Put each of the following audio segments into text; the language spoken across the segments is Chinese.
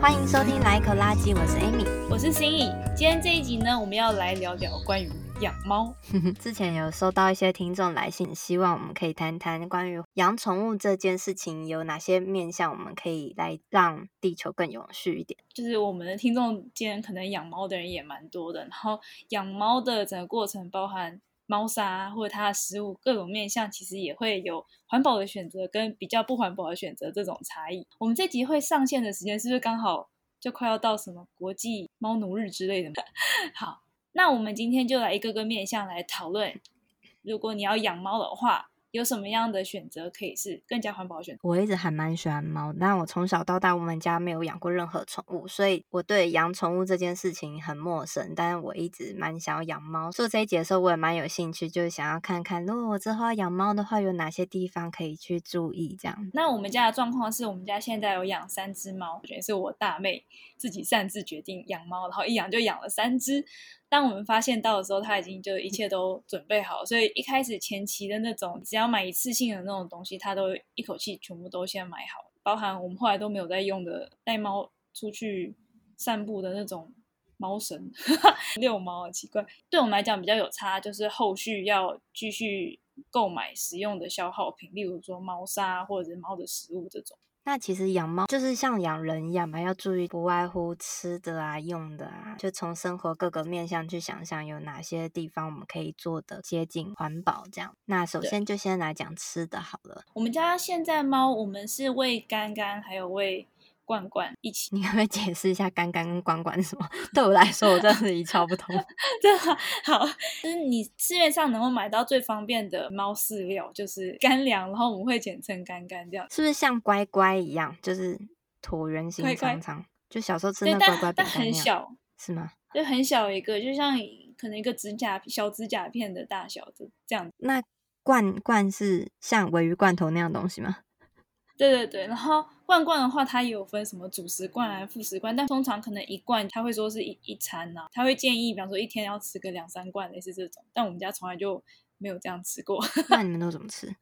欢迎收听《来一口垃圾》，我是 Amy，我是心怡。今天这一集呢，我们要来聊聊关于养猫。之前有收到一些听众来信，希望我们可以谈谈关于养宠物这件事情有哪些面向，我们可以来让地球更永续一点。就是我们的听众间可能养猫的人也蛮多的，然后养猫的整个过程包含。猫砂或者它的食物各种面向，其实也会有环保的选择跟比较不环保的选择这种差异。我们这集会上线的时间是不是刚好就快要到什么国际猫奴日之类的？好，那我们今天就来一个个面向来讨论，如果你要养猫的话。有什么样的选择可以是更加环保的选择？我一直还蛮喜欢猫，但我从小到大我们家没有养过任何宠物，所以我对养宠物这件事情很陌生。但是我一直蛮想要养猫，做这一节的时候我也蛮有兴趣，就是想要看看如果我之后要养猫的话，有哪些地方可以去注意。这样。那我们家的状况是我们家现在有养三只猫，我觉得是我大妹自己擅自决定养猫，然后一养就养了三只。当我们发现到的时候，他已经就一切都准备好，所以一开始前期的那种只要买一次性的那种东西，他都一口气全部都先买好，包含我们后来都没有在用的带猫出去散步的那种猫绳，遛猫啊，奇怪，对我们来讲比较有差，就是后续要继续购买使用的消耗品，例如说猫砂或者是猫的食物这种。那其实养猫就是像养人一样嘛，要注意不外乎吃的啊、用的啊，就从生活各个面向去想想有哪些地方我们可以做的接近环保这样。那首先就先来讲吃的好了。我们家现在猫，我们是喂干干，还有喂。罐罐一起，你可不可以解释一下干干跟罐罐是什么？对我来说，我真的是一窍不通。对，好，就是你市面上能够买到最方便的猫饲料，就是干粮，然后我们会简称干干，这样是不是像乖乖一样，就是椭圆形长长，就小时候吃那乖乖但很小，是吗？就很小一个，就像可能一个指甲小指甲片的大小的这样。那罐罐是像尾鱼罐头那样东西吗？对对对，然后罐罐的话，它也有分什么主食罐啊副食罐，但通常可能一罐他会说是一一餐呐、啊，他会建议，比方说一天要吃个两三罐，类似这种。但我们家从来就没有这样吃过。那你们都怎么吃？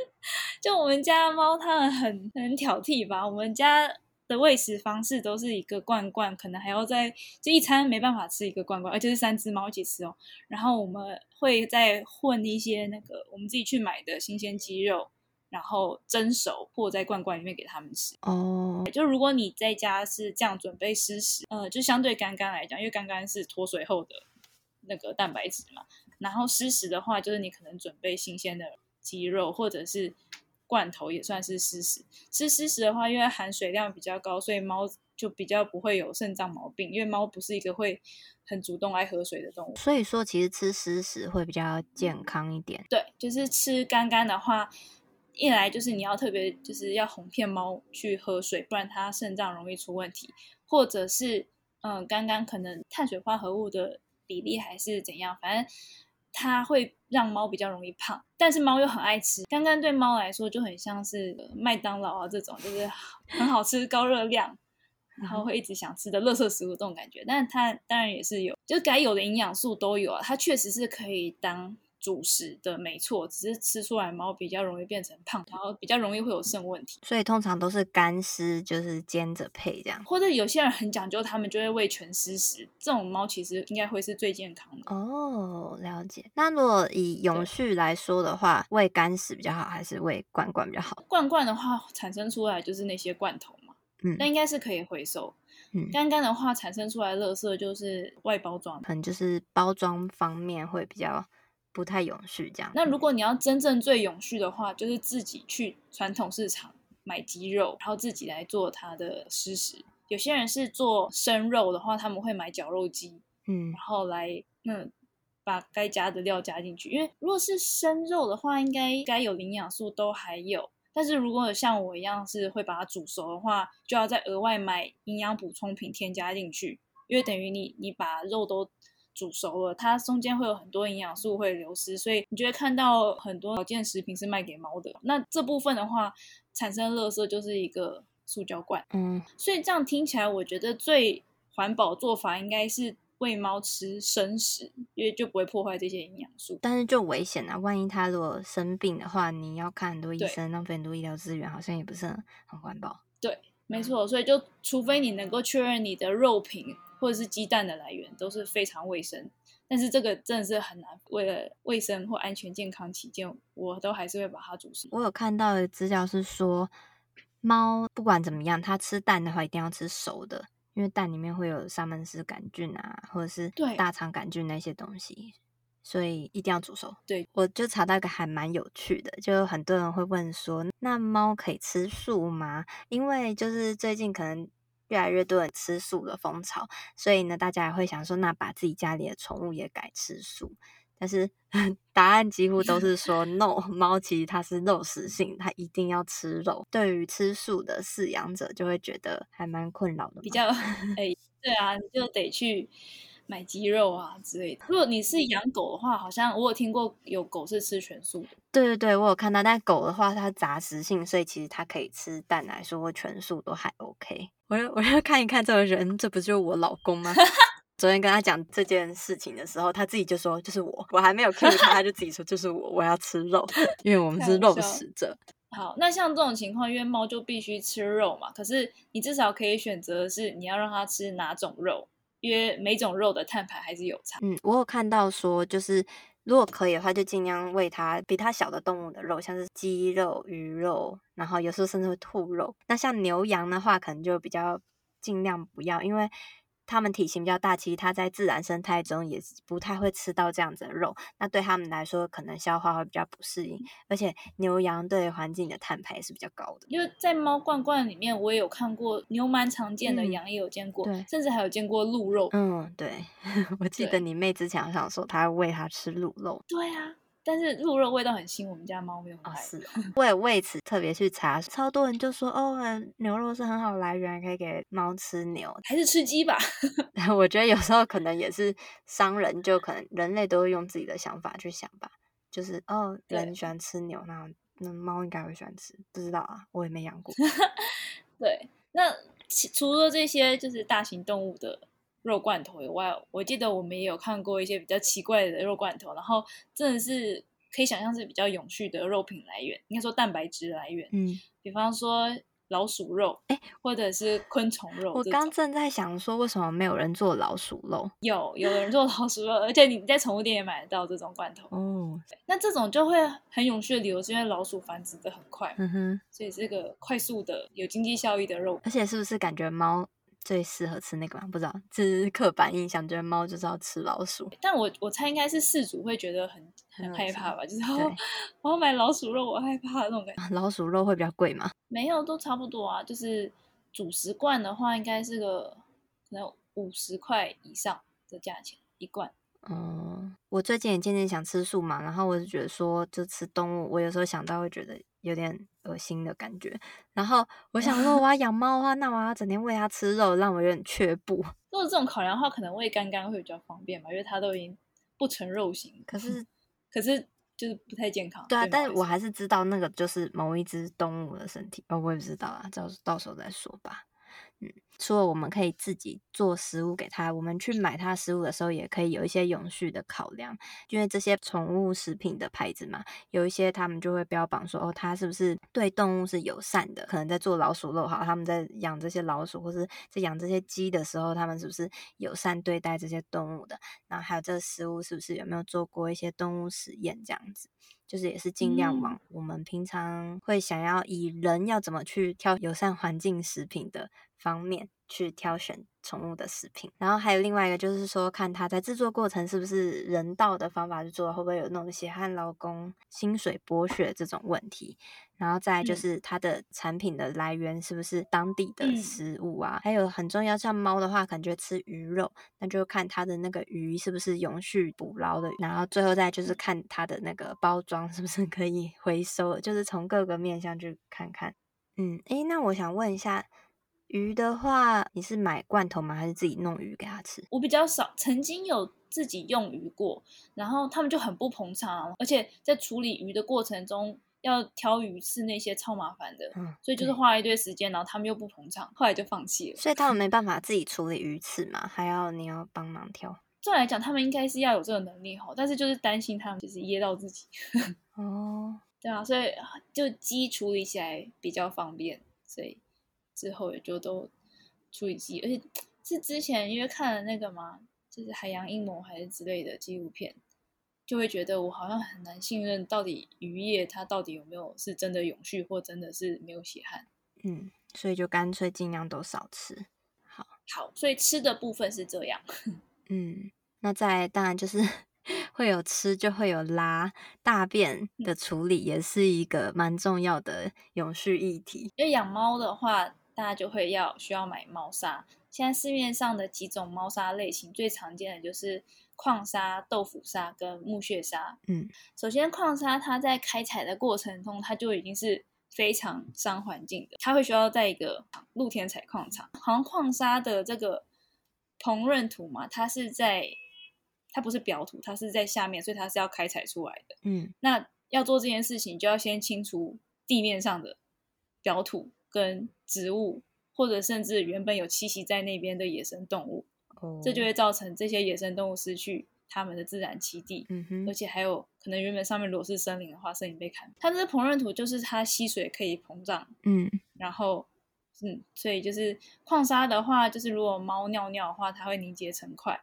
就我们家猫，它们很很挑剔吧？我们家的喂食方式都是一个罐罐，可能还要再这一餐没办法吃一个罐罐，而且是三只猫一起吃哦。然后我们会再混一些那个我们自己去买的新鲜鸡肉。然后蒸熟，或在罐罐里面给他们吃。哦，oh. 就如果你在家是这样准备湿食，呃，就相对干干来讲，因为干干是脱水后的那个蛋白质嘛。然后湿食的话，就是你可能准备新鲜的鸡肉，或者是罐头也算是湿食。吃湿食的话，因为含水量比较高，所以猫就比较不会有肾脏毛病。因为猫不是一个会很主动爱喝水的动物，所以说其实吃湿食会比较健康一点。对，就是吃干干的话。一来就是你要特别就是要哄骗猫去喝水，不然它肾脏容易出问题，或者是嗯，刚刚可能碳水化合物的比例还是怎样，反正它会让猫比较容易胖。但是猫又很爱吃，刚刚对猫来说就很像是麦当劳啊这种，就是很好吃、高热量，然后会一直想吃的垃圾食物这种感觉。但是它当然也是有，就该有的营养素都有啊，它确实是可以当。主食的没错，只是吃出来猫比较容易变成胖，然后比较容易会有肾问题，所以通常都是干湿，就是煎着配这样。或者有些人很讲究，他们就会喂全湿食，这种猫其实应该会是最健康的。哦，了解。那如果以永续来说的话，喂干食比较好，还是喂罐罐比较好？罐罐的话，产生出来就是那些罐头嘛，嗯，那应该是可以回收。嗯，干干的话，产生出来的垃圾就是外包装，可能就是包装方面会比较。不太永续这样。那如果你要真正最永续的话，就是自己去传统市场买鸡肉，然后自己来做它的湿食。有些人是做生肉的话，他们会买绞肉机，嗯，然后来嗯把该加的料加进去。因为如果是生肉的话，应该该有营养素都还有。但是如果像我一样是会把它煮熟的话，就要再额外买营养补充品添加进去，因为等于你你把肉都。煮熟了，它中间会有很多营养素会流失，所以你就会看到很多保健食品是卖给猫的。那这部分的话，产生垃圾就是一个塑胶罐。嗯，所以这样听起来，我觉得最环保做法应该是喂猫吃生食，因为就不会破坏这些营养素。但是就危险啊，万一它如果生病的话，你要看很多医生，浪费很多医疗资源，好像也不是很很环保。对，没错。所以就除非你能够确认你的肉品或者是鸡蛋的来源都是非常卫生，但是这个真的是很难。为了卫生或安全健康起见，我都还是会把它煮熟。我有看到的资料是说，猫不管怎么样，它吃蛋的话一定要吃熟的。因为蛋里面会有沙门氏杆菌啊，或者是大肠杆菌那些东西，所以一定要煮熟。对，我就查到一个还蛮有趣的，就很多人会问说，那猫可以吃素吗？因为就是最近可能越来越多人吃素的风潮，所以呢，大家也会想说，那把自己家里的宠物也改吃素。但是 答案几乎都是说 no，猫其实它是肉食性，它一定要吃肉。对于吃素的饲养者，就会觉得还蛮困扰的。比较哎、欸，对啊，你就得去买鸡肉啊之类的。如果你是养狗的话，好像我有听过有狗是吃全素的。对对对，我有看到。但狗的话，它杂食性，所以其实它可以吃蛋来说，全素都还 OK。我就 我就看一看这个人，这不就是我老公吗？昨天跟他讲这件事情的时候，他自己就说就是我，我还没有 cue 他，他就自己说就是我，我要吃肉，因为我们是肉食者。好，那像这种情况，因为猫就必须吃肉嘛，可是你至少可以选择是你要让它吃哪种肉，因为每种肉的碳排还是有差。嗯，我有看到说，就是如果可以的话，就尽量喂它比它小的动物的肉，像是鸡肉、鱼肉，然后有时候甚至会兔肉。那像牛羊的话，可能就比较尽量不要，因为。它们体型比较大，其实它在自然生态中也不太会吃到这样子的肉，那对它们来说可能消化会比较不适应，而且牛羊对环境的碳排是比较高的。因为在猫罐罐里面，我也有看过牛蛮常见的，羊也有见过，对，甚至还有见过鹿肉。嗯，对，我记得你妹之前好像说她会喂它吃鹿肉。对啊。但是鹿肉味道很腥，我们家猫没有很爱。哦，是哦，我也为此特别去查，超多人就说哦，牛肉是很好来源，可以给猫吃牛，还是吃鸡吧？我觉得有时候可能也是商人，就可能人类都会用自己的想法去想吧，就是哦，人喜欢吃牛，那那猫应该会喜欢吃，不知道啊，我也没养过。对，那除了这些就是大型动物的。肉罐头以外，我记得我们也有看过一些比较奇怪的肉罐头，然后真的是可以想象是比较永续的肉品来源，应该说蛋白质来源。嗯，比方说老鼠肉，哎，或者是昆虫肉。我刚正在想说，为什么没有人做老鼠肉？有，有人做老鼠肉，而且你在宠物店也买得到这种罐头。哦，那这种就会很永续的理由是因为老鼠繁殖的很快，嗯哼，所以这个快速的有经济效益的肉，而且是不是感觉猫？最适合吃那个吗？不知道，这是刻板印象，觉得猫就是要吃老鼠。但我我猜应该是饲主会觉得很很害怕吧，就是哦，我要买老鼠肉，我害怕那种感觉。老鼠肉会比较贵吗？没有，都差不多啊。就是主食罐的话，应该是个可能五十块以上的价钱一罐。嗯，我最近也渐渐想吃素嘛，然后我就觉得说，就吃动物，我有时候想到会觉得有点恶心的感觉。然后我想说，我要养猫的话，那我要整天喂它吃肉，让我有点却步。如果这种考量的话，可能喂干干会比较方便嘛，因为它都已经不成肉型。可是，可是就是不太健康。对啊，但是我还是知道那个就是某一只动物的身体，哦，我也不知道啊，到到时候再说吧。嗯，除了我们可以自己做食物给它，我们去买它食物的时候，也可以有一些永续的考量。因为这些宠物食品的牌子嘛，有一些他们就会标榜说，哦，它是不是对动物是友善的？可能在做老鼠肉好，他们在养这些老鼠，或是在养这些鸡的时候，他们是不是友善对待这些动物的？然后还有这个食物是不是有没有做过一些动物实验这样子？就是也是尽量往我们平常会想要以人要怎么去挑友善环境食品的方面去挑选宠物的食品，然后还有另外一个就是说，看它在制作过程是不是人道的方法去做，会不会有那种血汗劳工薪水剥削这种问题。然后再就是它的产品的来源是不是当地的食物啊？嗯、还有很重要，像猫的话，感觉吃鱼肉，那就看它的那个鱼是不是永续捕捞的。然后最后再就是看它的那个包装是不是可以回收，就是从各个面向去看看。嗯，诶，那我想问一下。鱼的话，你是买罐头吗？还是自己弄鱼给它吃？我比较少，曾经有自己用鱼过，然后他们就很不捧场，而且在处理鱼的过程中，要挑鱼刺那些超麻烦的，嗯，所以就是花了一堆时间，然后他们又不捧场，后来就放弃了。所以他们 没办法自己处理鱼刺嘛，还要你要帮忙挑。这来讲，他们应该是要有这个能力哈，但是就是担心他们就是噎到自己。哦，对啊，所以就鸡处理起来比较方便，所以之后也就都处理鸡，而且 是之前因为看了那个嘛，就是海洋阴谋还是之类的纪录片。就会觉得我好像很难信任，到底渔业它到底有没有是真的永续，或真的是没有血汗？嗯，所以就干脆尽量都少吃。好，好，所以吃的部分是这样。嗯，那再当然就是 会有吃，就会有拉大便的处理，也是一个蛮重要的永续议题。因为养猫的话，大家就会要需要买猫砂。现在市面上的几种猫砂类型，最常见的就是。矿砂、豆腐砂跟木屑砂。嗯，首先矿砂它在开采的过程中，它就已经是非常伤环境的。它会需要在一个露天采矿场，好像矿砂的这个膨润土嘛，它是在它不是表土，它是在下面，所以它是要开采出来的。嗯，那要做这件事情，就要先清除地面上的表土跟植物，或者甚至原本有栖息在那边的野生动物。这就会造成这些野生动物失去它们的自然栖地，嗯哼，而且还有可能原本上面如果是森林的话，森林被砍。它这膨润土就是它吸水可以膨胀，嗯，然后嗯，所以就是矿砂的话，就是如果猫尿尿的话，它会凝结成块，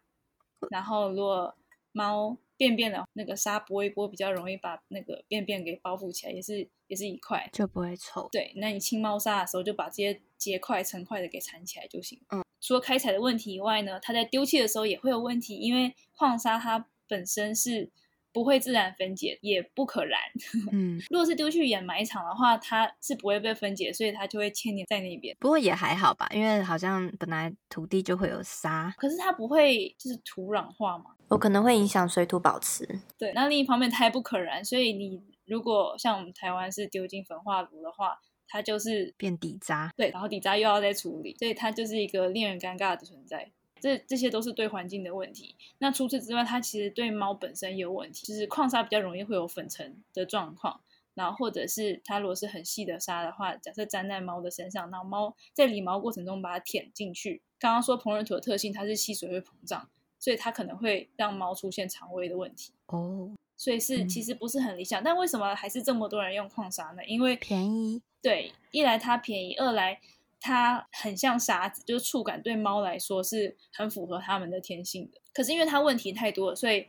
然后如果猫便便的那个沙拨一拨，比较容易把那个便便给包覆起来，也是也是一块，就不会臭。对，那你清猫砂的时候，就把这些结块成块的给缠起来就行。嗯。除了开采的问题以外呢，它在丢弃的时候也会有问题，因为矿砂它本身是不会自然分解，也不可燃。嗯，如果是丢去掩埋场的话，它是不会被分解，所以它就会牵连在那边。不过也还好吧，因为好像本来土地就会有沙，可是它不会就是土壤化嘛？有可能会影响水土保持。对，那另一方面它也不可燃，所以你如果像我们台湾是丢进焚化炉的话。它就是变底渣，对，然后底渣又要再处理，所以它就是一个令人尴尬的存在。这这些都是对环境的问题。那除此之外，它其实对猫本身也有问题，就是矿砂比较容易会有粉尘的状况，然后或者是它如果是很细的沙的话，假设粘在猫的身上，然后猫在理毛过程中把它舔进去。刚刚说膨润土的特性，它是吸水会膨胀，所以它可能会让猫出现肠胃的问题。哦，所以是其实不是很理想。嗯。但为什么还是这么多人用矿砂呢？因为便宜。对，一来它便宜，二来它很像沙子，就是触感对猫来说是很符合它们的天性的。可是因为它问题太多了，所以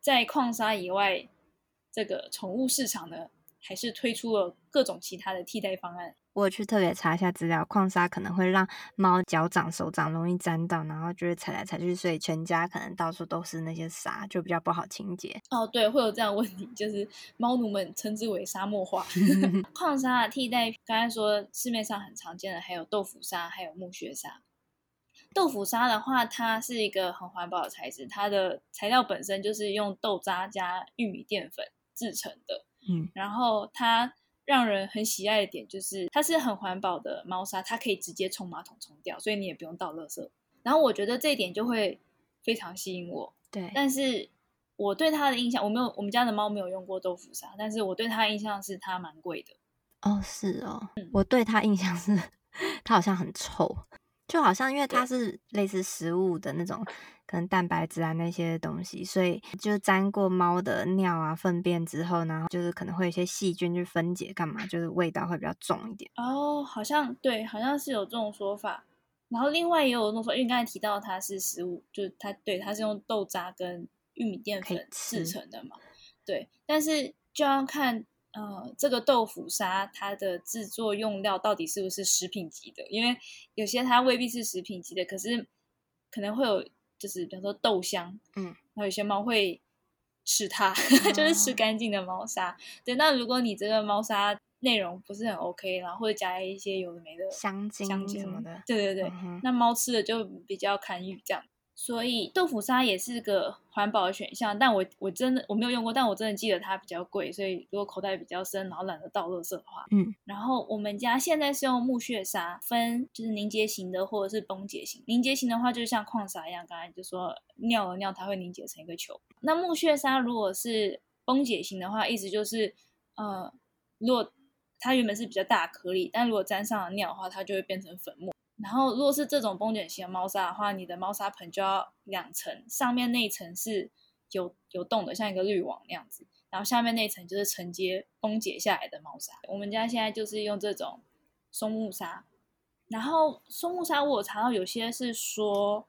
在矿沙以外，这个宠物市场呢，还是推出了各种其他的替代方案。我去特别查一下资料，矿砂可能会让猫脚掌、手掌容易沾到，然后就是踩来踩去，所以全家可能到处都是那些沙，就比较不好清洁。哦，对，会有这样的问题，就是猫奴们称之为沙漠化。矿砂的替代，刚才说市面上很常见的还有豆腐砂，还有木屑砂。豆腐砂的话，它是一个很环保的材质，它的材料本身就是用豆渣加玉米淀粉制成的。嗯，然后它。让人很喜爱的点就是它是很环保的猫砂，它可以直接冲马桶冲掉，所以你也不用倒垃圾。然后我觉得这一点就会非常吸引我。对，但是我对它的印象，我没有，我们家的猫没有用过豆腐砂，但是我对它的印象是它蛮贵的。哦，是哦，嗯，我对它印象是 它好像很臭，就好像因为它是类似食物的那种。可能蛋白质啊那些东西，所以就沾过猫的尿啊粪便之后，然后就是可能会有一些细菌去分解，干嘛就是味道会比较重一点。哦，好像对，好像是有这种说法。然后另外也有那种说，因为刚才提到它是食物，就是它对它是用豆渣跟玉米淀粉制成的嘛。对，但是就要看呃这个豆腐沙它的制作用料到底是不是食品级的，因为有些它未必是食品级的，可是可能会有。就是比方说豆香，嗯，然后有些猫会吃它，哦、就是吃干净的猫砂。对，那如果你这个猫砂内容不是很 OK，然后或者加一些有的没的香精、香精什么的，对对对，嗯、那猫吃的就比较堪虞这样。所以豆腐砂也是个环保的选项，但我我真的我没有用过，但我真的记得它比较贵，所以如果口袋比较深，然后懒得倒垃圾的话，嗯，然后我们家现在是用木屑砂，分就是凝结型的或者是崩解型。凝结型的话就是像矿砂一样，刚才就说尿了尿它会凝结成一个球。那木屑砂如果是崩解型的话，意思就是呃如果它原本是比较大颗粒，但如果沾上了尿的话，它就会变成粉末。然后如果是这种崩卷型的猫砂的话，你的猫砂盆就要两层，上面那一层是有有洞的，像一个滤网那样子，然后下面那一层就是承接崩解下来的猫砂。我们家现在就是用这种松木砂，然后松木砂我查到有些是说，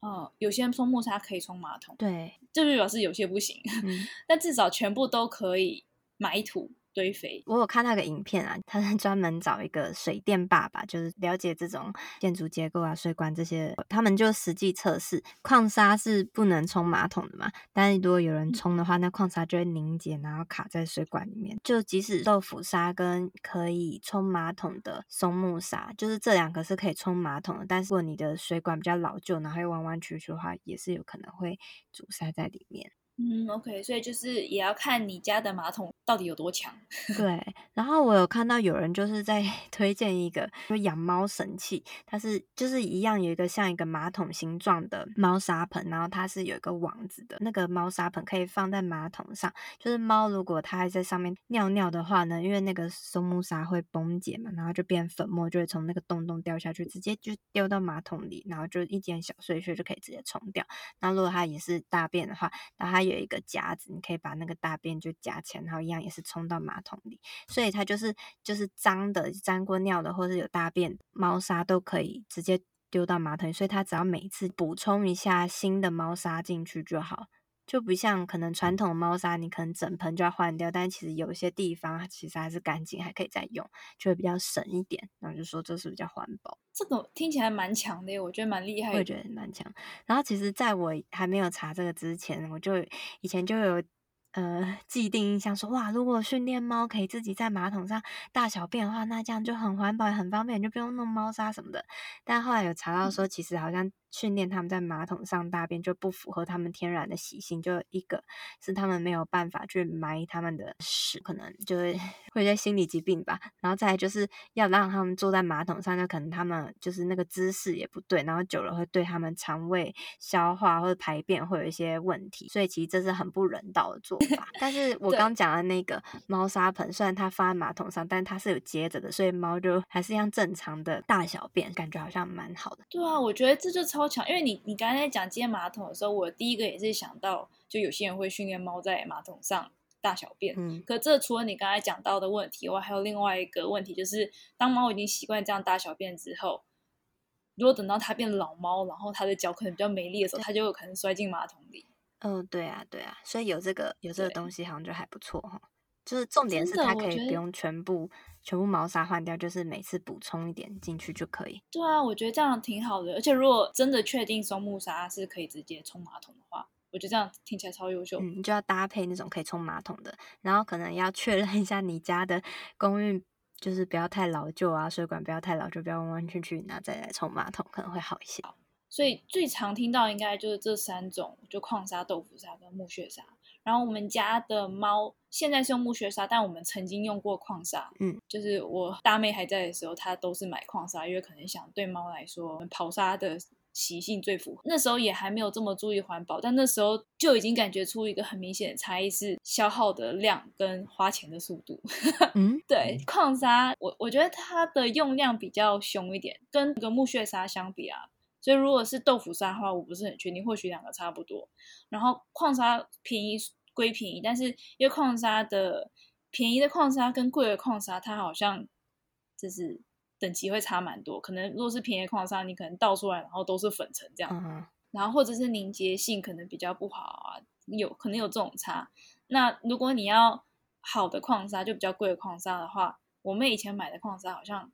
嗯，有些松木砂可以冲马桶，对，就是表示有些不行，嗯、但至少全部都可以埋土。堆肥，我有看那个影片啊，他是专门找一个水电爸爸，就是了解这种建筑结构啊、水管这些，他们就实际测试，矿砂是不能冲马桶的嘛，但是如果有人冲的话，那矿砂就会凝结，然后卡在水管里面。就即使豆腐砂跟可以冲马桶的松木砂，就是这两个是可以冲马桶的，但是如果你的水管比较老旧，然后又弯弯曲曲的话，也是有可能会阻塞在里面。嗯，OK，所以就是也要看你家的马桶到底有多强。对，然后我有看到有人就是在 推荐一个就养猫神器，它是就是一样有一个像一个马桶形状的猫砂盆，然后它是有一个网子的，那个猫砂盆可以放在马桶上，就是猫如果它还在上面尿尿的话呢，因为那个松木砂会崩解嘛，然后就变粉末，就会从那个洞洞掉下去，直接就丢到马桶里，然后就一点小碎屑就可以直接冲掉。那如果它也是大便的话，那它有一个夹子，你可以把那个大便就夹起来，然后一样也是冲到马桶里，所以它就是就是脏的、沾过尿的，或是有大便猫砂都可以直接丢到马桶里，所以它只要每次补充一下新的猫砂进去就好。就不像可能传统猫砂，你可能整盆就要换掉，但其实有些地方其实还是干净，还可以再用，就会比较省一点。然后就说这是比较环保。这个听起来蛮强的，我觉得蛮厉害的。我也觉得蛮强。然后其实在我还没有查这个之前，我就以前就有。呃，既定印象说，哇，如果训练猫可以自己在马桶上大小便的话，那这样就很环保、很方便，就不用弄猫砂什么的。但后来有查到说，其实好像训练他们在马桶上大便就不符合他们天然的习性，就一个是他们没有办法去埋他们的屎，可能就会 会有些心理疾病吧。然后再来就是要让他们坐在马桶上，就可能他们就是那个姿势也不对，然后久了会对他们肠胃消化或者排便会有一些问题，所以其实这是很不人道的做法。但是我刚讲的那个猫砂盆，虽然它放在马桶上，但它是有接着的，所以猫就还是一样正常的大小便，感觉好像蛮好的。对啊，我觉得这就超强，因为你你刚才在讲接马桶的时候，我第一个也是想到，就有些人会训练猫在马桶上大小便。嗯，可这除了你刚才讲到的问题，外还有另外一个问题，就是当猫已经习惯这样大小便之后，如果等到它变老猫，然后它的脚可能比较没力的时候，它就有可能摔进马桶里。哦，对啊，对啊，所以有这个有这个东西好像就还不错哈。就是重点是它可以不用全部全部毛砂换掉，就是每次补充一点进去就可以。对啊，我觉得这样挺好的。而且如果真的确定松木砂是可以直接冲马桶的话，我觉得这样听起来超优秀。嗯，你就要搭配那种可以冲马桶的，然后可能要确认一下你家的公寓就是不要太老旧啊，水管不要太老旧，不要弯弯曲曲，然后再来冲马桶可能会好一些。所以最常听到应该就是这三种，就矿砂、豆腐砂跟木屑砂。然后我们家的猫现在是用木屑砂，但我们曾经用过矿砂。嗯，就是我大妹还在的时候，她都是买矿砂，因为可能想对猫来说，跑砂的习性最符合。那时候也还没有这么注意环保，但那时候就已经感觉出一个很明显的差异，是消耗的量跟花钱的速度。嗯，对，矿砂我我觉得它的用量比较凶一点，跟那个木屑砂相比啊。所以如果是豆腐砂的话，我不是很确定，或许两个差不多。然后矿砂便宜归便宜，但是因为矿砂的便宜的矿砂跟贵的矿砂，它好像就是等级会差蛮多。可能如果是便宜的矿砂，你可能倒出来然后都是粉尘这样，嗯、然后或者是凝结性可能比较不好啊，有可能有这种差。那如果你要好的矿砂，就比较贵的矿砂的话，我妹以前买的矿砂好像。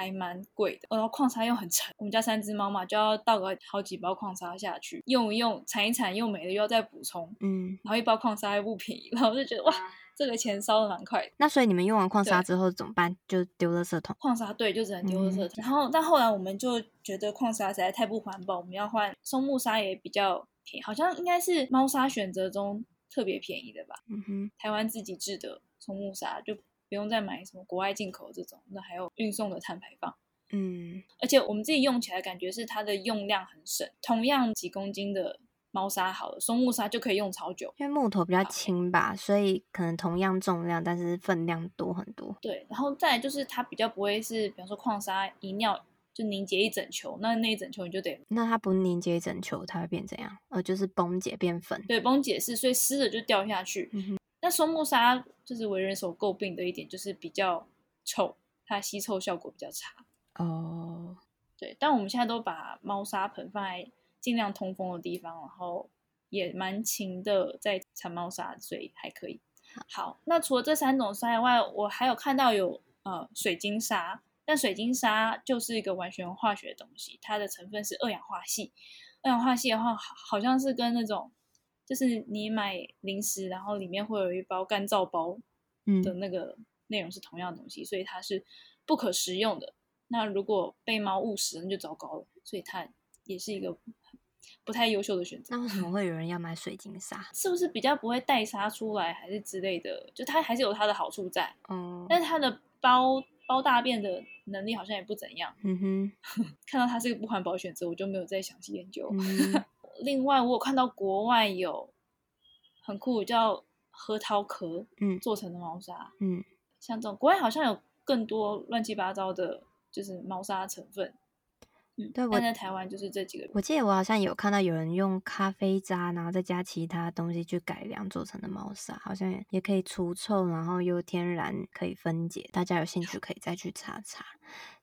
还蛮贵的，然后矿砂又很沉，我们家三只猫嘛，就要倒个好几包矿砂下去，用一用，铲一铲，又没了，又要再补充，嗯，然后一包矿砂又不便宜，然后我就觉得哇，这个钱烧的蛮快的。那所以你们用完矿砂之后怎么办？就丢垃圾桶？矿砂对，就只能丢垃圾桶。嗯、然后但后来我们就觉得矿砂实在太不环保，我们要换松木砂也比较便宜，好像应该是猫砂选择中特别便宜的吧？嗯哼，台湾自己制的松木砂就。不用再买什么国外进口这种，那还有运送的碳排放，嗯，而且我们自己用起来感觉是它的用量很省，同样几公斤的猫砂好了，松木砂就可以用超久，因为木头比较轻吧，所以可能同样重量，但是分量多很多。对，然后再来就是它比较不会是，比方说矿砂一尿就凝结一整球，那那一整球你就得，那它不凝结一整球，它会变怎样？呃，就是崩解变粉。对，崩解是，所以湿的就掉下去。嗯哼。那松木砂就是为人所诟病的一点，就是比较臭，它吸臭效果比较差。哦。对，但我们现在都把猫砂盆放在。尽量通风的地方，然后也蛮勤的在铲猫砂，所以还可以。好，那除了这三种沙以外，我还有看到有呃水晶沙，但水晶沙就是一个完全化学的东西，它的成分是二氧化矽。二氧化矽的话，好像是跟那种就是你买零食，然后里面会有一包干燥包的那个内容是同样的东西，嗯、所以它是不可食用的。那如果被猫误食，那就糟糕了。所以它也是一个。不太优秀的选择。那为什么会有人要买水晶沙？是不是比较不会带沙出来，还是之类的？就它还是有它的好处在。嗯。但是它的包包大便的能力好像也不怎样。嗯哼。看到它是个不环保选择，我就没有再详细研究。嗯、另外，我有看到国外有很酷，叫核桃壳嗯做成的猫砂。嗯。像这种国外好像有更多乱七八糟的，就是猫砂成分。对，我在台湾就是这几个。我记得我好像有看到有人用咖啡渣，然后再加其他东西去改良做成的猫砂，好像也可以除臭，然后又天然可以分解。大家有兴趣可以再去查查。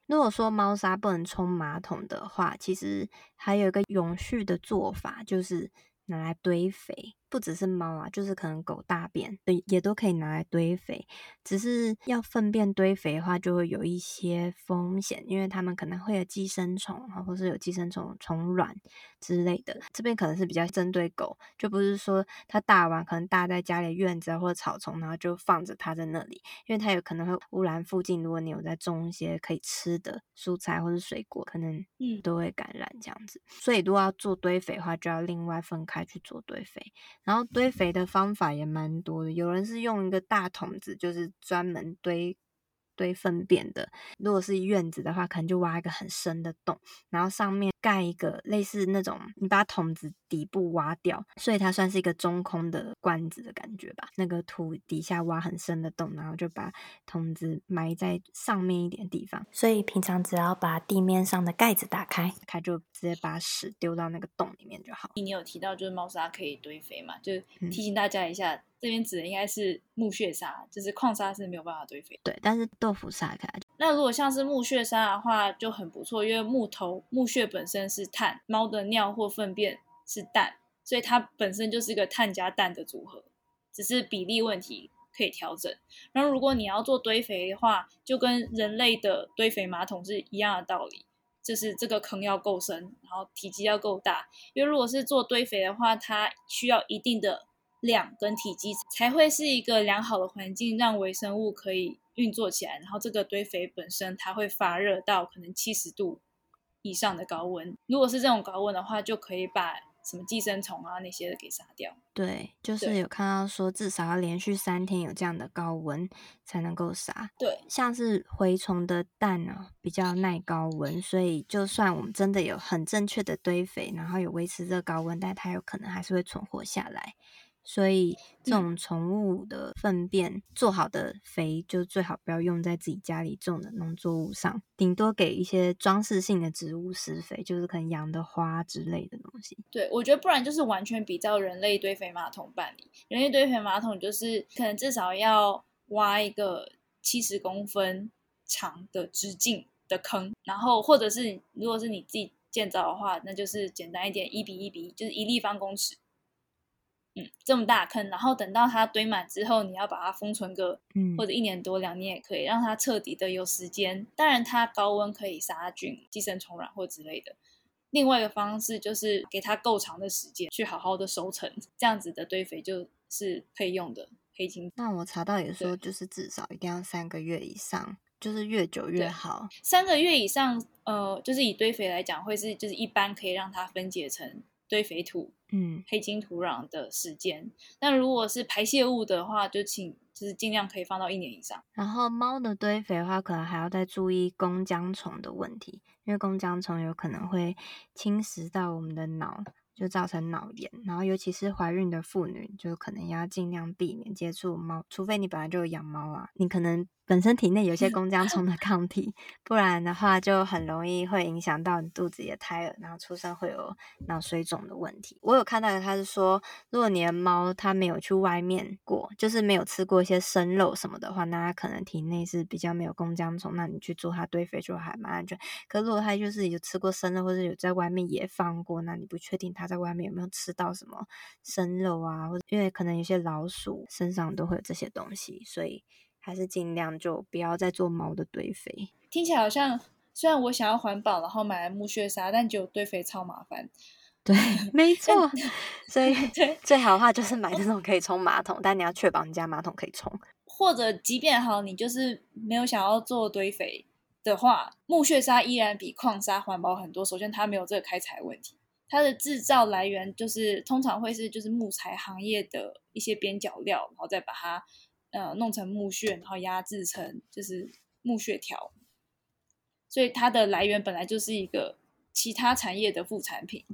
如果说猫砂不能冲马桶的话，其实还有一个永续的做法，就是拿来堆肥。不只是猫啊，就是可能狗大便，对，也都可以拿来堆肥。只是要粪便堆肥的话，就会有一些风险，因为它们可能会有寄生虫啊，或是有寄生虫虫卵之类的。这边可能是比较针对狗，就不是说它大完可能大在家里院子或者草丛，然后就放着它在那里，因为它有可能会污染附近。如果你有在种一些可以吃的蔬菜或者水果，可能嗯都会感染这样子。所以如果要做堆肥的话，就要另外分开去做堆肥。然后堆肥的方法也蛮多的，有人是用一个大桶子，就是专门堆。堆粪便的，如果是院子的话，可能就挖一个很深的洞，然后上面盖一个类似那种，你把桶子底部挖掉，所以它算是一个中空的罐子的感觉吧。那个土底下挖很深的洞，然后就把桶子埋在上面一点地方。所以平常只要把地面上的盖子打开，它就直接把屎丢到那个洞里面就好。你有提到就是猫砂可以堆肥嘛？就提醒大家一下。嗯这边指的应该是木屑沙，就是矿砂是没有办法堆肥。对，但是豆腐砂可以。那如果像是木屑沙的话，就很不错，因为木头木屑本身是碳，猫的尿或粪便是氮，所以它本身就是一个碳加氮的组合，只是比例问题可以调整。然后如果你要做堆肥的话，就跟人类的堆肥马桶是一样的道理，就是这个坑要够深，然后体积要够大，因为如果是做堆肥的话，它需要一定的。量跟体积才会是一个良好的环境，让微生物可以运作起来。然后这个堆肥本身它会发热到可能七十度以上的高温。如果是这种高温的话，就可以把什么寄生虫啊那些的给杀掉。对，就是有看到说至少要连续三天有这样的高温才能够杀。对，像是蛔虫的蛋呢比较耐高温，所以就算我们真的有很正确的堆肥，然后有维持这个高温，但它有可能还是会存活下来。所以这种宠物的粪便、嗯、做好的肥，就最好不要用在自己家里种的农作物上，顶多给一些装饰性的植物施肥，就是可能养的花之类的东西。对，我觉得不然就是完全比照人类堆肥马桶办理。人类堆肥马桶就是可能至少要挖一个七十公分长的直径的坑，然后或者是如果是你自己建造的话，那就是简单一点，一比一比一，就是一立方公尺。嗯，这么大坑，然后等到它堆满之后，你要把它封存个，嗯或者一年多两年也可以，让它彻底的有时间。当然，它高温可以杀菌、寄生虫卵或之类的。另外一个方式就是给它够长的时间去好好的收成，这样子的堆肥就是可以用的黑金。那我查到也说，就是至少一定要三个月以上，就是越久越好。三个月以上，呃，就是以堆肥来讲，会是就是一般可以让它分解成堆肥土。嗯，黑金土壤的时间，那如果是排泄物的话，就请就是尽量可以放到一年以上。然后猫的堆肥的话，可能还要再注意弓浆虫的问题，因为弓浆虫有可能会侵蚀到我们的脑，就造成脑炎。然后尤其是怀孕的妇女，就可能要尽量避免接触猫，除非你本来就有养猫啊，你可能。本身体内有些弓浆虫的抗体，不然的话就很容易会影响到你肚子里的胎儿，然后出生会有脑水肿的问题。我有看到，他是说，如果你的猫它没有去外面过，就是没有吃过一些生肉什么的话，那它可能体内是比较没有弓浆虫，那你去做它堆肥就还蛮安全。可如果它就是有吃过生肉，或者有在外面野放过，那你不确定它在外面有没有吃到什么生肉啊，或者因为可能有些老鼠身上都会有这些东西，所以。还是尽量就不要再做猫的堆肥。听起来好像，虽然我想要环保，然后买了木屑沙，但就堆肥超麻烦。对，没错。所以 最好的话就是买那种可以冲马桶，但你要确保你家马桶可以冲。或者，即便好，你就是没有想要做堆肥的话，木屑沙依然比矿砂环保很多。首先，它没有这个开采问题，它的制造来源就是通常会是就是木材行业的一些边角料，然后再把它。呃，弄成木屑，然后压制成就是木屑条，所以它的来源本来就是一个其他产业的副产品，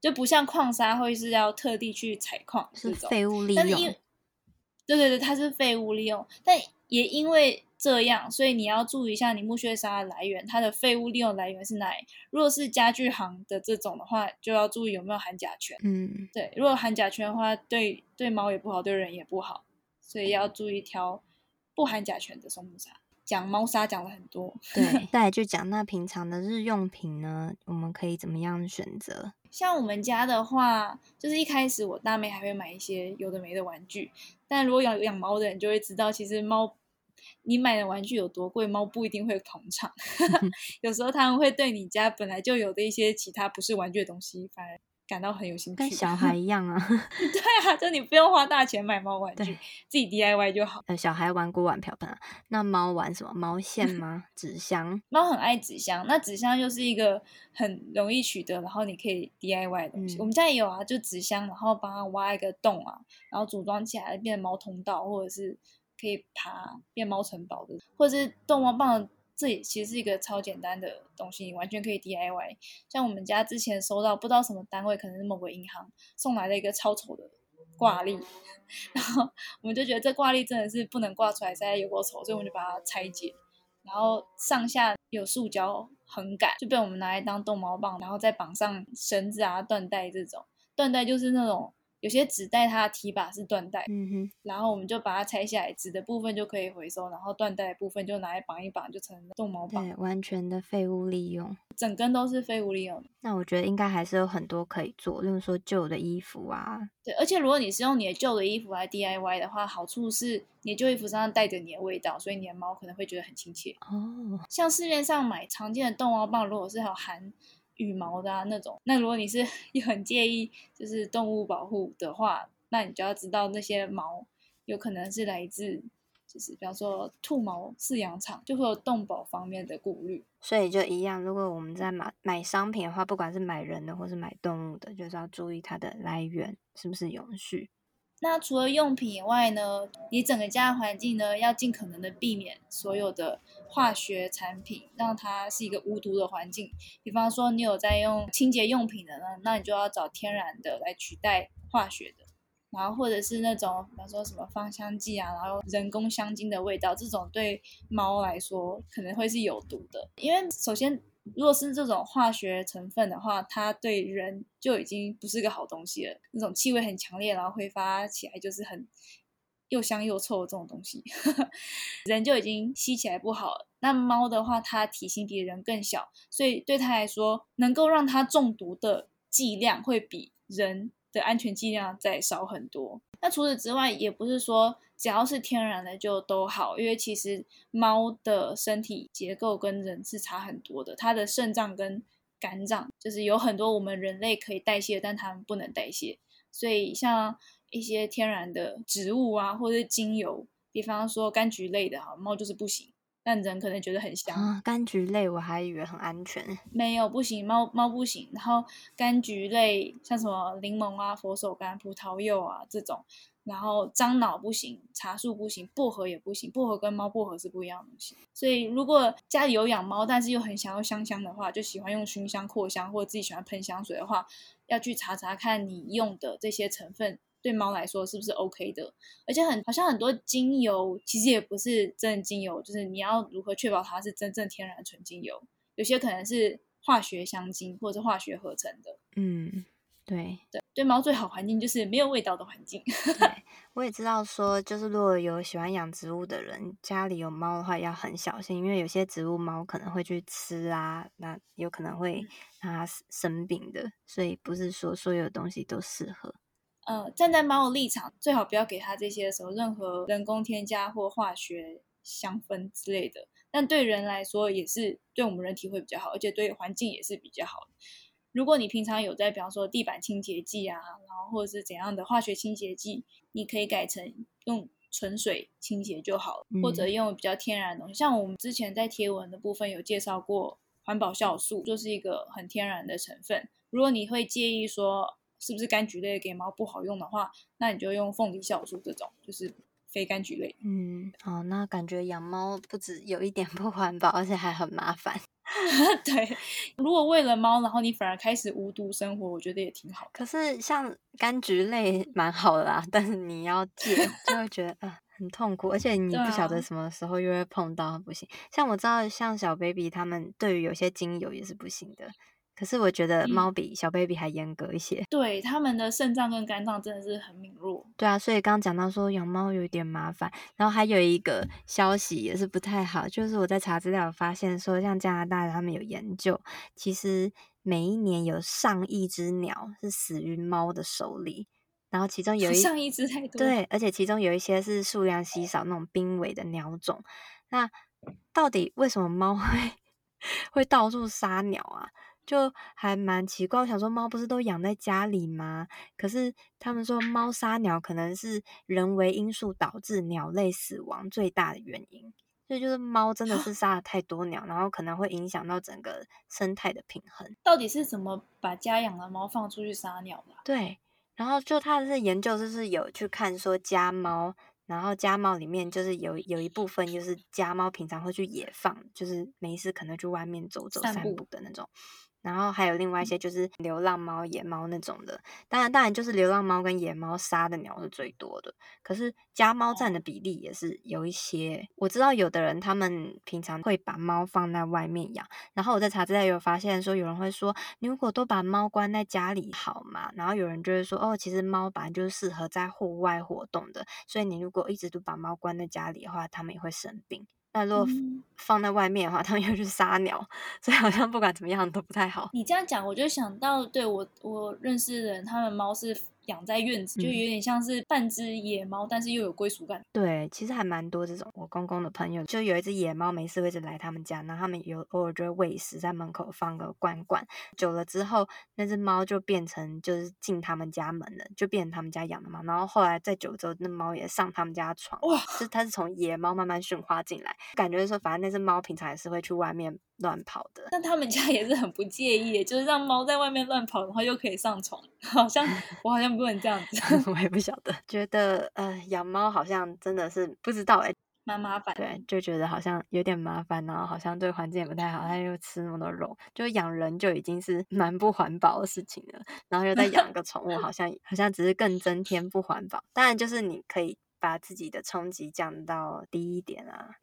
就不像矿砂会是要特地去采矿，这种废物利用。对对对，它是废物利用，但也因为这样，所以你要注意一下你木屑砂的来源，它的废物利用来源是哪里？如果是家具行的这种的话，就要注意有没有含甲醛。嗯，对，如果含甲醛的话，对对猫也不好，对人也不好。所以要注意挑不含甲醛的松木砂。讲猫砂讲了很多，对，再来就讲那平常的日用品呢，我们可以怎么样选择？像我们家的话，就是一开始我大妹还会买一些有的没的玩具，但如果养养猫的人就会知道，其实猫你买的玩具有多贵，猫不一定会捧场。有时候他们会对你家本来就有的一些其他不是玩具的东西反而。感到很有兴趣，跟小孩一样啊。对啊，就你不用花大钱买猫玩具，自己 DIY 就好。呃，小孩玩锅碗瓢盆啊，那猫玩什么？毛线 吗？纸箱？猫很爱纸箱，那纸箱就是一个很容易取得，然后你可以 DIY 的东西。嗯、我们家也有啊，就纸箱，然后帮它挖一个洞啊，然后组装起来变成猫通道，或者是可以爬变猫城堡的，或者是逗猫棒。这其实是一个超简单的东西，你完全可以 DIY。像我们家之前收到不知道什么单位，可能是某个银行送来了一个超丑的挂历，然后我们就觉得这挂历真的是不能挂出来，实在有够丑，所以我们就把它拆解，然后上下有塑胶横杆，就被我们拿来当逗猫棒，然后再绑上绳子啊、缎带这种，缎带就是那种。有些纸袋它的提把是缎带，嗯哼，然后我们就把它拆下来，纸的部分就可以回收，然后缎带的部分就拿来绑一绑，就成了逗猫棒。对，完全的废物利用，整根都是废物利用。那我觉得应该还是有很多可以做，例如说旧的衣服啊。对，而且如果你是用你的旧的衣服来 DIY 的话，好处是你的旧衣服身上带着你的味道，所以你的猫可能会觉得很亲切。哦，像市面上买常见的动猫棒，如果是有含羽毛的啊那种，那如果你是很介意就是动物保护的话。那你就要知道那些毛有可能是来自，就是比方说兔毛饲养场，就会有动保方面的顾虑。所以就一样，如果我们在买买商品的话，不管是买人的或是买动物的，就是要注意它的来源是不是永续。那除了用品以外呢，你整个家的环境呢，要尽可能的避免所有的化学产品，让它是一个无毒的环境。比方说你有在用清洁用品的呢，那你就要找天然的来取代化学的。然后或者是那种，比方说什么芳香剂啊，然后人工香精的味道，这种对猫来说可能会是有毒的。因为首先，如果是这种化学成分的话，它对人就已经不是个好东西了。那种气味很强烈，然后挥发起来就是很又香又臭的这种东西，人就已经吸起来不好了。那猫的话，它体型比人更小，所以对它来说，能够让它中毒的剂量会比人。安全剂量再少很多。那除此之外，也不是说只要是天然的就都好，因为其实猫的身体结构跟人是差很多的。它的肾脏跟肝脏就是有很多我们人类可以代谢，但它们不能代谢。所以像一些天然的植物啊，或者是精油，比方说柑橘类的哈，猫就是不行。但人可能觉得很香啊，柑橘类我还以为很安全，没有不行，猫猫不行。然后柑橘类像什么柠檬啊、佛手柑、葡萄柚啊这种，然后樟脑不行，茶树不行，薄荷也不行，薄荷跟猫薄荷是不一样的东西。所以如果家里有养猫，但是又很想要香香的话，就喜欢用熏香、扩香或者自己喜欢喷香水的话，要去查查看你用的这些成分对猫来说是不是 OK 的。而且很好像很多精油其实也不是真的精油，就是你要如何确保它是真正天然纯精油？有些可能是化学香精或者是化学合成的。嗯。对对对，猫最好环境就是没有味道的环境。对，我也知道说，就是如果有喜欢养植物的人，家里有猫的话要很小心，因为有些植物猫可能会去吃啊，那有可能会让它生病的，所以不是说所有东西都适合。呃，站在猫的立场，最好不要给它这些的时候任何人工添加或化学香氛之类的。但对人来说，也是对我们人体会比较好，而且对环境也是比较好的。如果你平常有在，比方说地板清洁剂啊，然后或者是怎样的化学清洁剂，你可以改成用纯水清洁就好了，嗯、或者用比较天然的东西。像我们之前在贴文的部分有介绍过，环保酵素就是一个很天然的成分。如果你会介意说是不是柑橘类给猫不好用的话，那你就用凤梨酵素这种，就是非柑橘类。嗯，哦，那感觉养猫不止有一点不环保，而且还很麻烦。对，如果为了猫，然后你反而开始无毒生活，我觉得也挺好。可是像柑橘类蛮好的啦，但是你要戒，就会觉得啊、呃、很痛苦，而且你不晓得什么时候又会碰到，不行。像我知道，像小 baby 他们对于有些精油也是不行的。可是我觉得猫比小 baby 还严格一些，嗯、对，他们的肾脏跟肝脏真的是很敏弱。对啊，所以刚刚讲到说养猫有点麻烦，然后还有一个消息也是不太好，就是我在查资料发现说，像加拿大他们有研究，其实每一年有上亿只鸟是死于猫的手里，然后其中有 一上亿只太多，对，而且其中有一些是数量稀少那种濒危的鸟种。那到底为什么猫会 会到处杀鸟啊？就还蛮奇怪，我想说猫不是都养在家里吗？可是他们说猫杀鸟可能是人为因素导致鸟类死亡最大的原因，所以就是猫真的是 杀了太多鸟，然后可能会影响到整个生态的平衡。到底是怎么把家养的猫放出去杀鸟的？对，然后就他是研究就是有去看说家猫，然后家猫里面就是有有一部分就是家猫平常会去野放，就是没事可能去外面走走散步的那种。然后还有另外一些就是流浪猫、野猫那种的，当然当然就是流浪猫跟野猫杀的鸟是最多的，可是家猫占的比例也是有一些。我知道有的人他们平常会把猫放在外面养，然后我在查资料有发现说有人会说，你如果都把猫关在家里好吗？然后有人就会说，哦，其实猫本来就是适合在户外活动的，所以你如果一直都把猫关在家里的话，它们也会生病。那如果放在外面的话，他们又去杀鸟，所以好像不管怎么样都不太好。你这样讲，我就想到，对，我我认识的人，他们猫是。养在院子就有点像是半只野猫，嗯、但是又有归属感。对，其实还蛮多这种。我公公的朋友就有一只野猫，没事会一直来他们家，然后他们有偶尔就会喂食，在门口放个罐罐。久了之后，那只猫就变成就是进他们家门了，就变成他们家养的猫。然后后来在久之后，那猫也上他们家床。哇！就它是从野猫慢慢驯化进来，感觉说反正那只猫平常也是会去外面乱跑的。但他们家也是很不介意，就是让猫在外面乱跑，然后又可以上床。好像 我好像。不能这样子，我也不晓得，觉得呃养猫好像真的是不知道哎、欸，蛮麻烦。对，就觉得好像有点麻烦，然后好像对环境也不太好，它又吃那么多肉，就养人就已经是蛮不环保的事情了，然后又再养个宠物，好像好像只是更增添不环保。当然，就是你可以把自己的冲击降到低一点啊。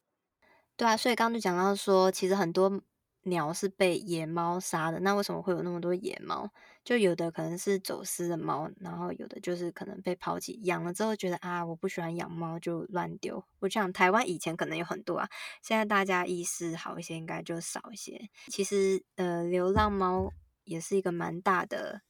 对啊，所以刚刚就讲到说，其实很多。鸟是被野猫杀的，那为什么会有那么多野猫？就有的可能是走私的猫，然后有的就是可能被抛弃，养了之后觉得啊，我不喜欢养猫就乱丢。我想台湾以前可能有很多啊，现在大家意识好一些，应该就少一些。其实呃，流浪猫也是一个蛮大的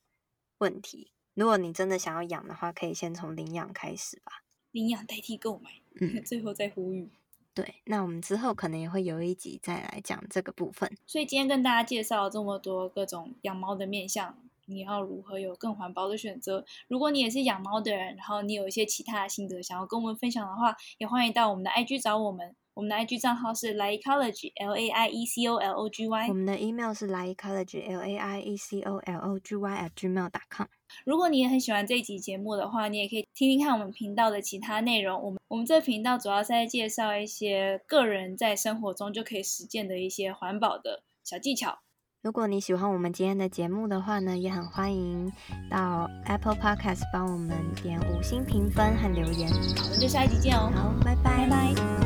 问题。如果你真的想要养的话，可以先从领养开始吧。领养代替购买，嗯，最后再呼吁。对，那我们之后可能也会有一集再来讲这个部分。所以今天跟大家介绍这么多各种养猫的面向，你要如何有更环保的选择？如果你也是养猫的人，然后你有一些其他的心得想要跟我们分享的话，也欢迎到我们的 IG 找我们。我们的 IG 账号是 Laiecology，L A I E C O L O G Y。我们的 email 是 Laiecology，L A I E C O L O G Y at gmail.com。如果你也很喜欢这一集节目的话，你也可以听听看我们频道的其他内容。我们我们这频道主要是在介绍一些个人在生活中就可以实践的一些环保的小技巧。如果你喜欢我们今天的节目的话呢，也很欢迎到 Apple Podcast 帮我们点五星评分和留言。好，那就下一集见哦。好，拜拜。拜拜。